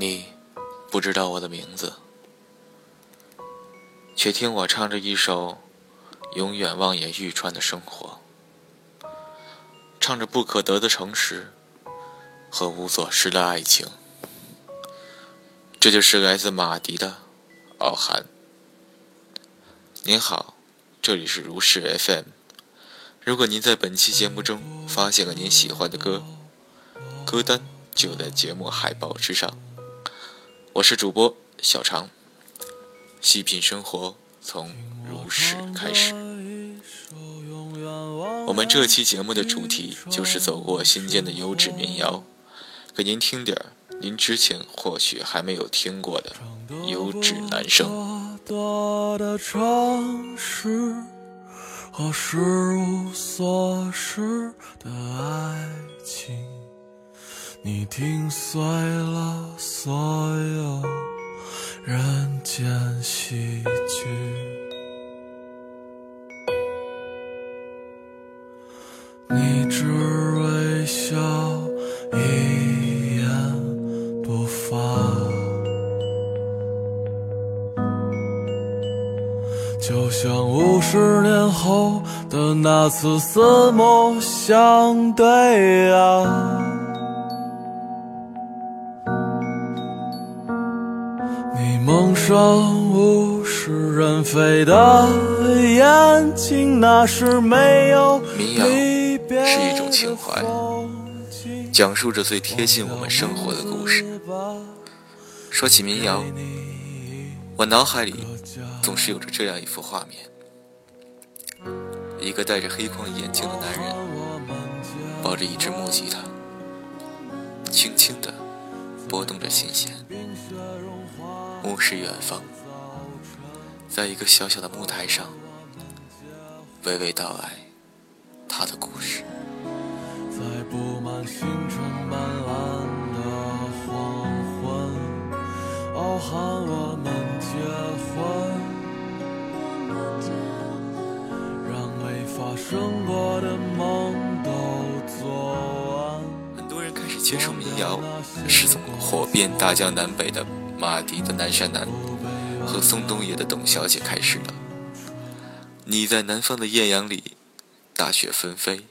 你不知道我的名字，却听我唱着一首永远望眼欲穿的生活，唱着不可得的诚实和无所失的爱情。这就是来自马迪的傲寒。您好，这里是如是 FM。如果您在本期节目中发现了您喜欢的歌，歌单就在节目海报之上。我是主播小常，细品生活从如是开始。我们这期节目的主题就是走过新建的优质民谣，给您听点儿。您之前或许还没有听过的优质男声。多的城市和失无所失的爱情，你听碎了所有人间喜剧，你只微笑一眼不发。就像五十年后的那次四目相对啊，物是人非的眼睛，那是没有民谣是一种情怀，讲述着最贴近我们生活的故事。说起民谣，我脑海里。总是有着这样一幅画面：一个戴着黑框眼镜的男人，抱着一只木吉他，轻轻地拨动着琴弦，目视远方，在一个小小的木台上，娓娓道来他的故事。在布满星辰斑斓的黄昏，傲寒我们结婚。很多人开始接受民谣，是从火遍大江南北的马迪的《南山南》和宋冬野的《董小姐》开始了。你在南方的艳阳里，大雪纷飞；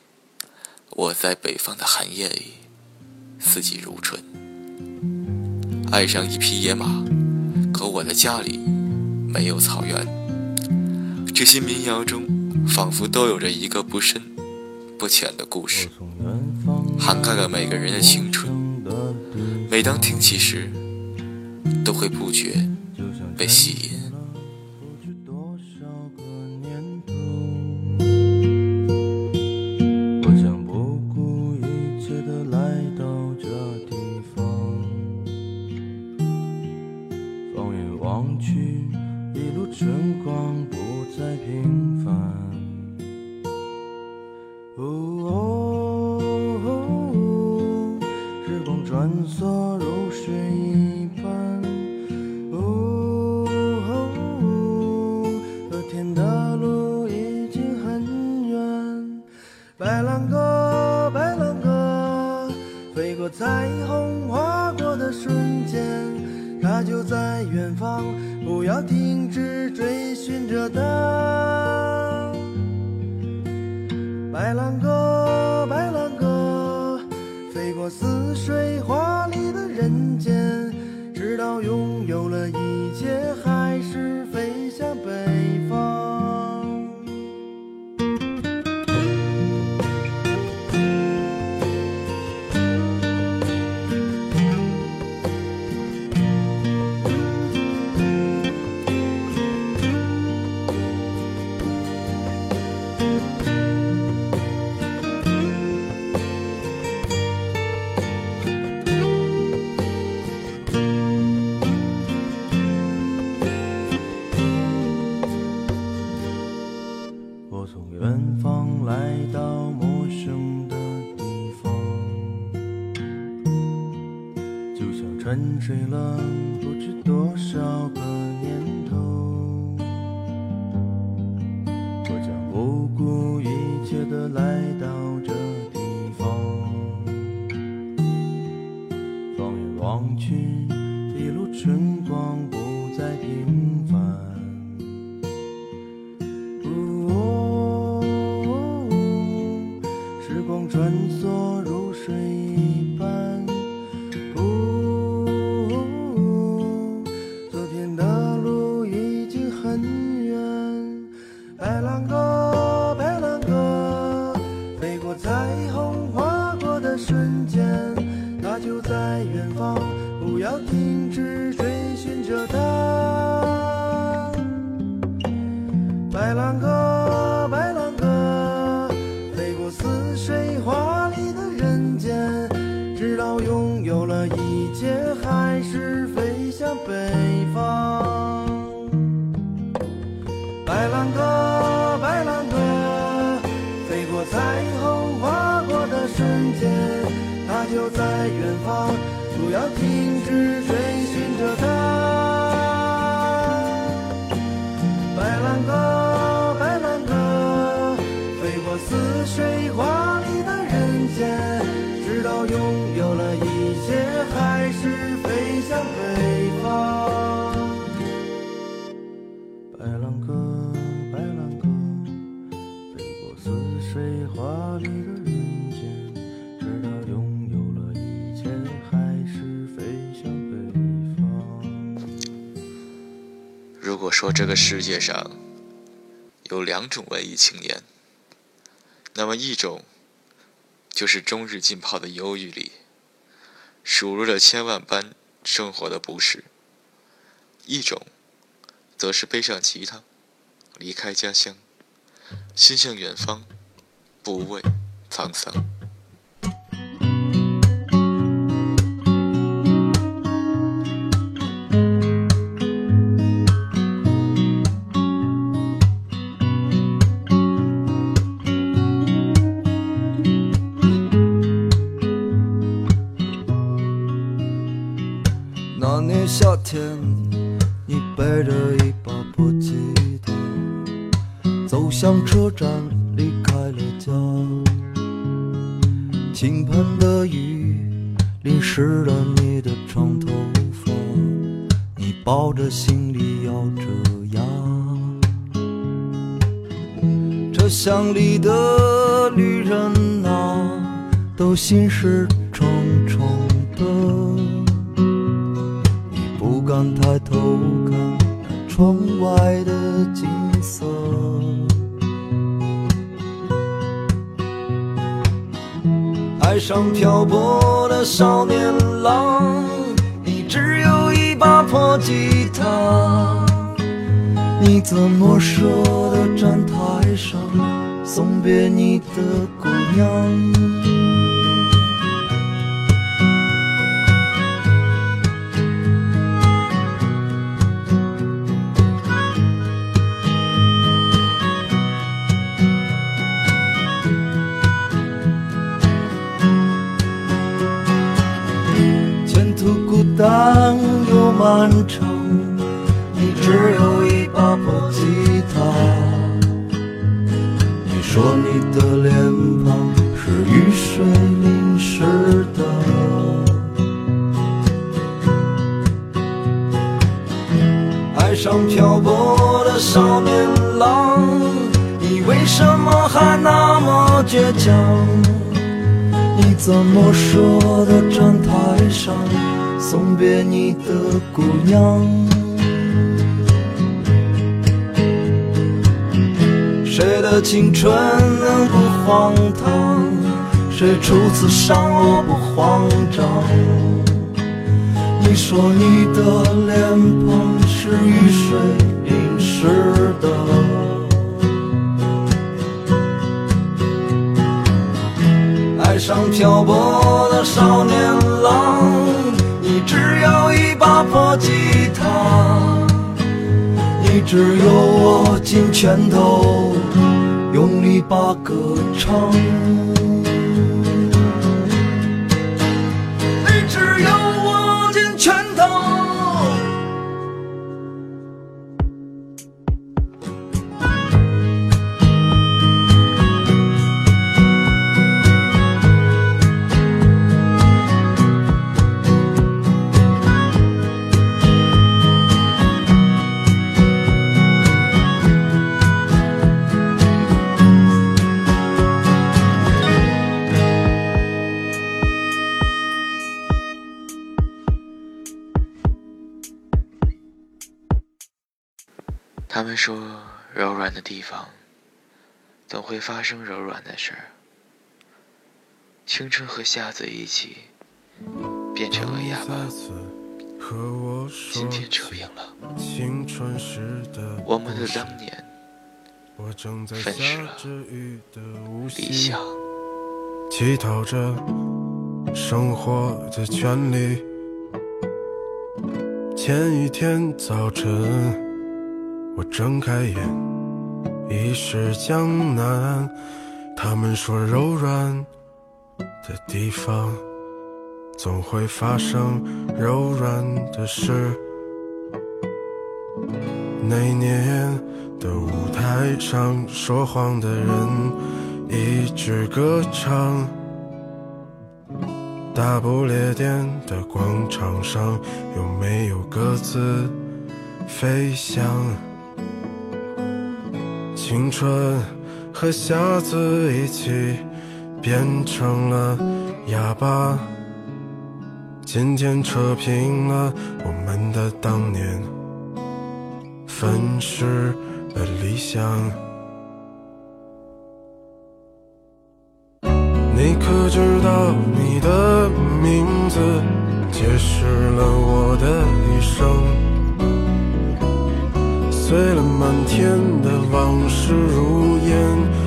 我在北方的寒夜里，四季如春。爱上一匹野马，可我的家里没有草原。这些民谣中。仿佛都有着一个不深不浅的故事，涵盖了每个人的青春。每当听起时，都会不觉被吸引。白兰鸽，白兰鸽，飞过似水华丽的人间，直到拥有了一切，还是飞向北方。沉睡了不知多少个年头，我将不顾一切的来到这兰鸽，白兰鸽，飞过彩虹，划过的瞬间，它就在远方，不要停果说这个世界上有两种文艺青年，那么一种就是终日浸泡的忧郁里，数落着千万般生活的不适；一种则是背上吉他，离开家乡，心向远方，不畏沧桑。车厢里的旅人啊，都心事重重的。你不敢抬头看窗外的景色。海上漂泊的少年郎，你只有一把破吉他，你怎么舍得站台上送别你的姑娘？前途孤单又漫长，你只有一把破吉他。说你的脸庞是雨水淋湿的，爱上漂泊的少年郎，你为什么还那么倔强？你怎么舍得站台上送别你的姑娘？谁的青春不荒唐？谁初次伤我不慌张？你说你的脸庞是雨水淋湿的。爱上漂泊的少年郎，你只有一把破吉他，你只有握紧拳头，用力把歌唱。说，柔软的地方总会发生柔软的事儿。青春和瞎子一起变成了哑巴。今天扯平了，我们的当年分饰了理想。乞讨着生活的权利。前一天早晨，我睁开眼，已是江南。他们说柔软的地方，总会发生柔软的事。那年的舞台上，说谎的人。一直歌唱，大不列颠的广场上有没有鸽子飞翔？青春和瞎子一起变成了哑巴，今天扯平了我们的当年，分尸的理想。你可知道，你的名字解释了我的一生。碎了满天的往事如烟，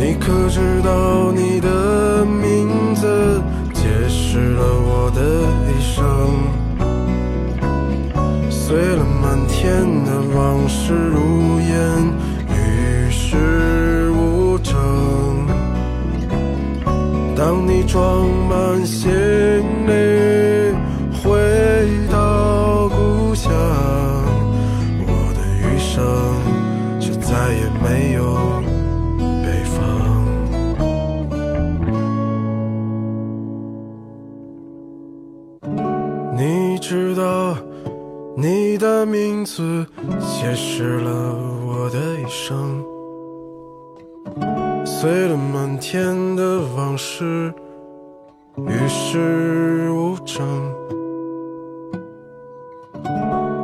你可知道，你的名字解释了我的一生。碎了满天的往事如烟，与世无争。当你装满行李知道你的名字解释了我的一生，碎了满天的往事，与世无争。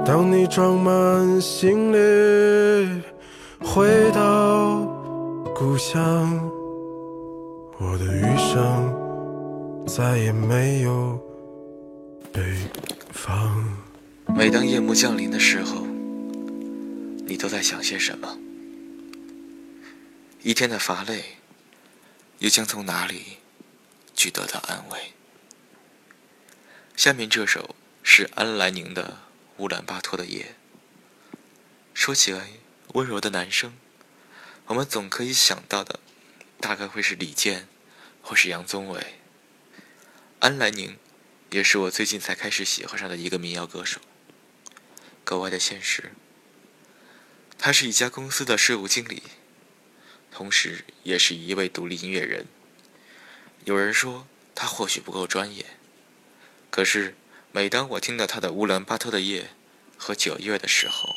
当你装满行李回到故乡，我的余生再也没有每当夜幕降临的时候，你都在想些什么？一天的乏累，又将从哪里去得到安慰？下面这首是安来宁的《乌兰巴托的夜》。说起来，温柔的男生，我们总可以想到的，大概会是李健，或是杨宗纬。安来宁，也是我最近才开始喜欢上的一个民谣歌手。格外的现实，他是一家公司的税务经理，同时也是一位独立音乐人。有人说他或许不够专业，可是每当我听到他的《乌兰巴托的夜》和《九月》的时候，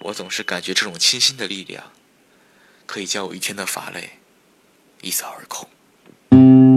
我总是感觉这种清新的力量，可以将我一天的乏累一扫而空。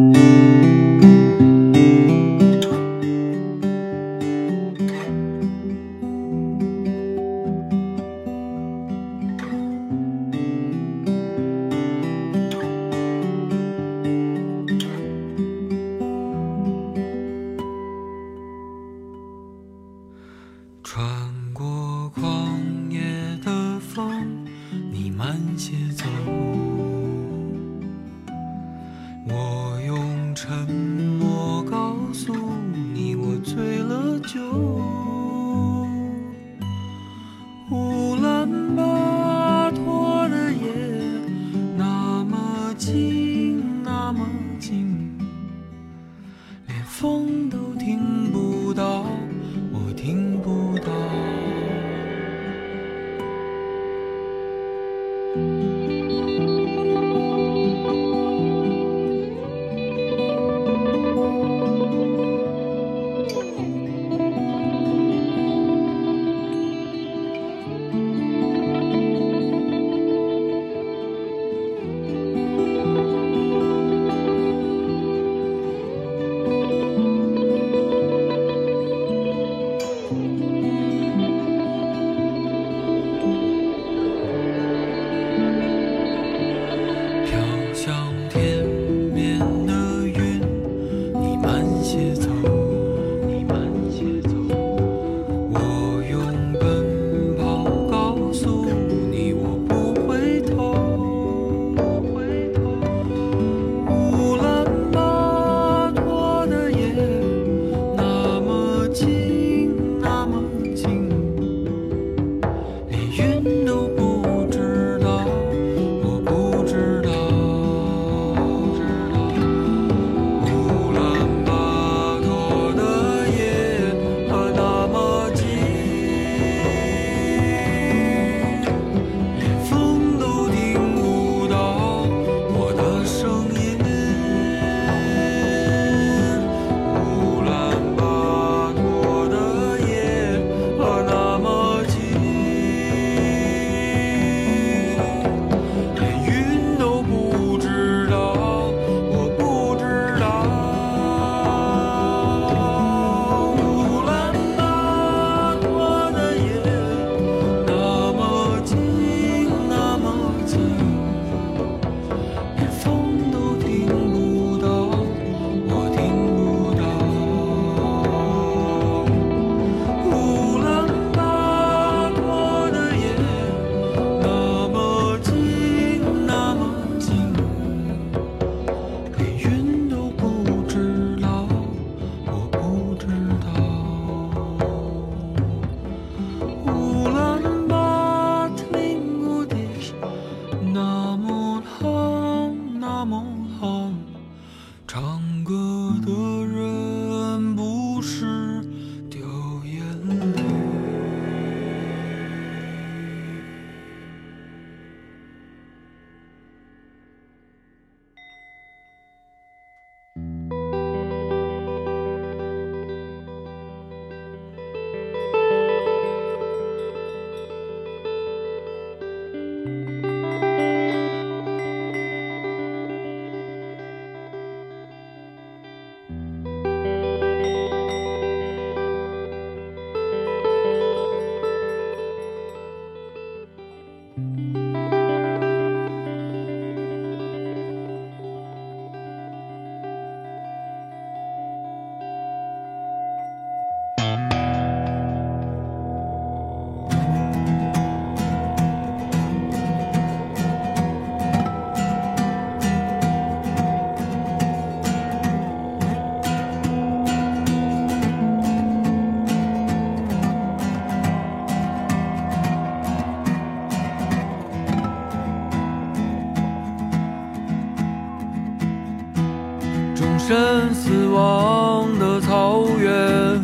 人死亡的草原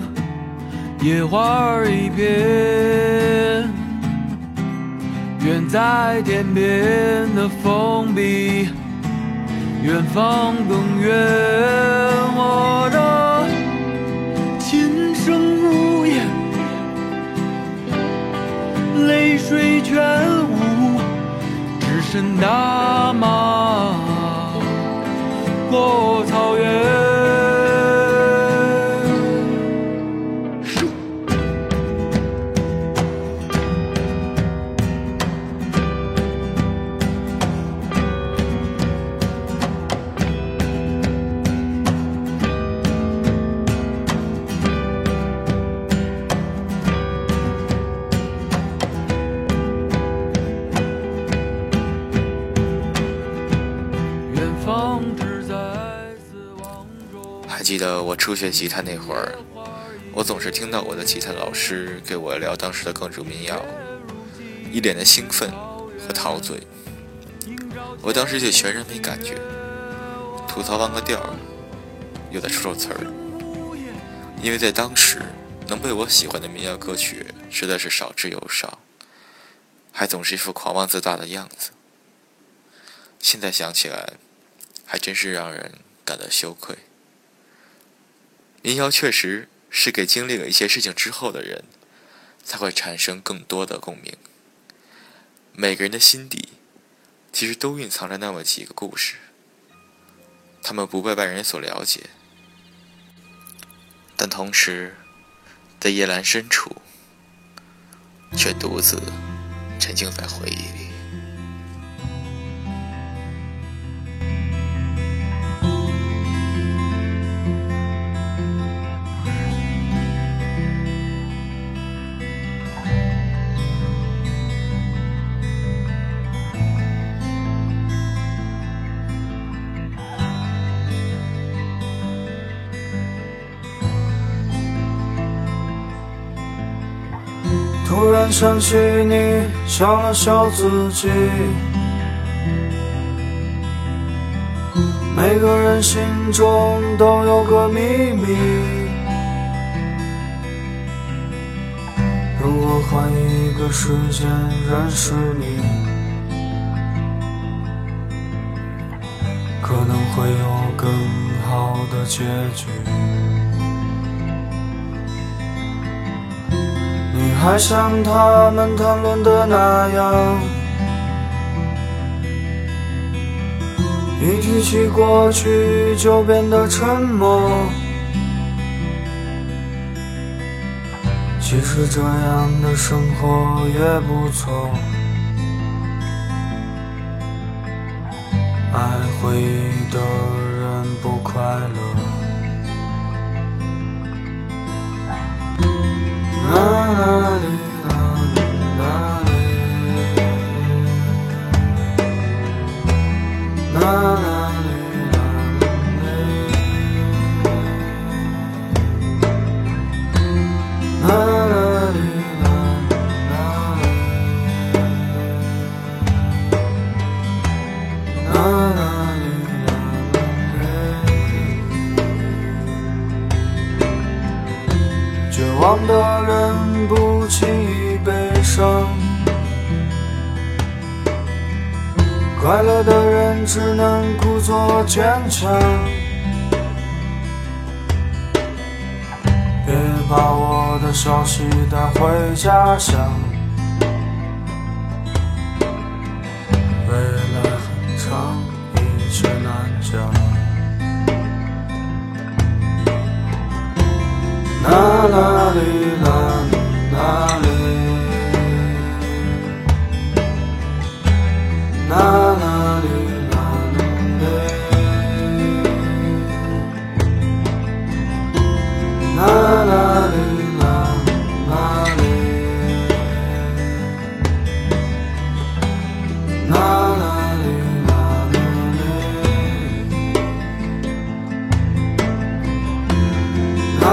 野花儿一片远在天边的风比远方更远我的琴声呜咽泪水全无只剩大马过草原。记得我初学吉他那会儿，我总是听到我的吉他老师给我聊当时的各种民谣，一脸的兴奋和陶醉。我当时就全然没感觉，吐槽半个调儿，有的说说词儿。因为在当时，能被我喜欢的民谣歌曲实在是少之又少，还总是一副狂妄自大的样子。现在想起来，还真是让人感到羞愧。民谣确实是给经历了一些事情之后的人，才会产生更多的共鸣。每个人的心底，其实都蕴藏着那么几个故事，他们不被外人所了解，但同时，在夜阑深处，却独自沉浸在回忆里。想起你，笑了笑自己。每个人心中都有个秘密。如果换一个时间认识你，可能会有更好的结局。还像他们谈论的那样，一提起过去就变得沉默。其实这样的生活也不错，爱回忆的人不快乐。啦啦忙。的人不轻易悲伤，快乐的人只能故作坚强。别把我的消息带回家乡，啦啦哩啦啦哩，啦啦哩啦哩，啦啦哩啦啦哩，啦啦哩啦啦哩。啦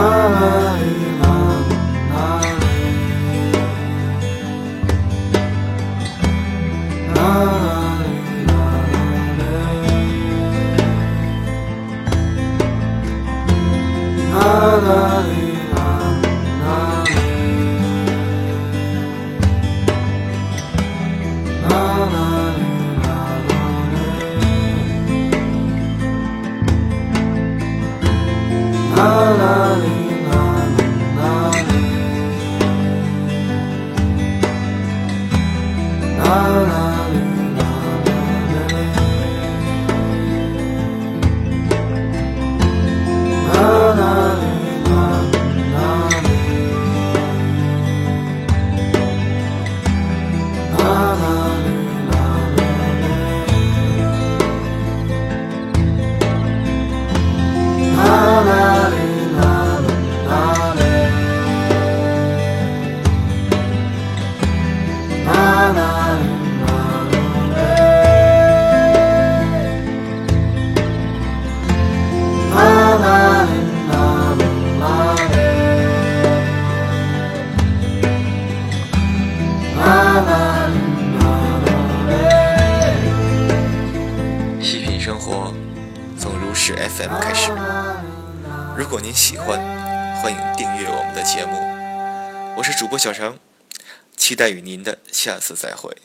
待与您的下次再会。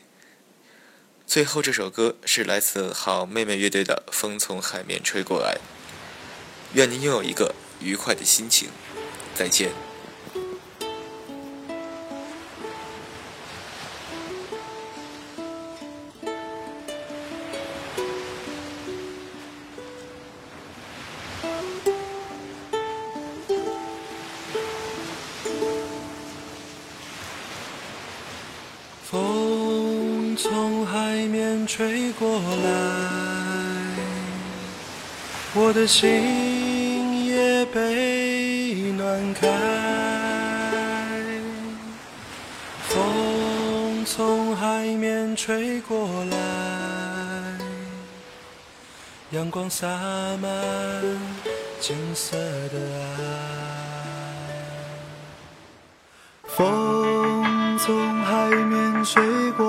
最后这首歌是来自好妹妹乐队的《风从海面吹过来》，愿您拥有一个愉快的心情。再见。从海面吹过来，我的心也被暖开。风从海面吹过来，阳光洒满金色的爱。风从海面吹过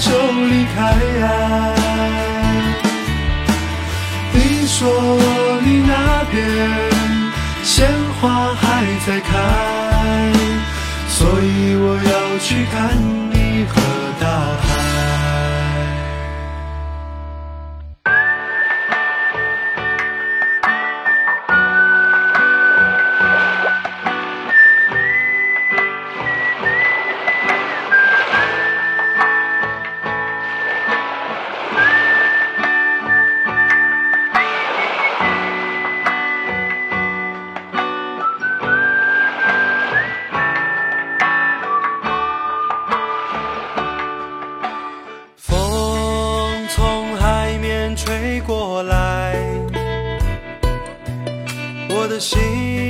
就离开。你说你那边鲜花还在开，所以我要去看你和大海。心。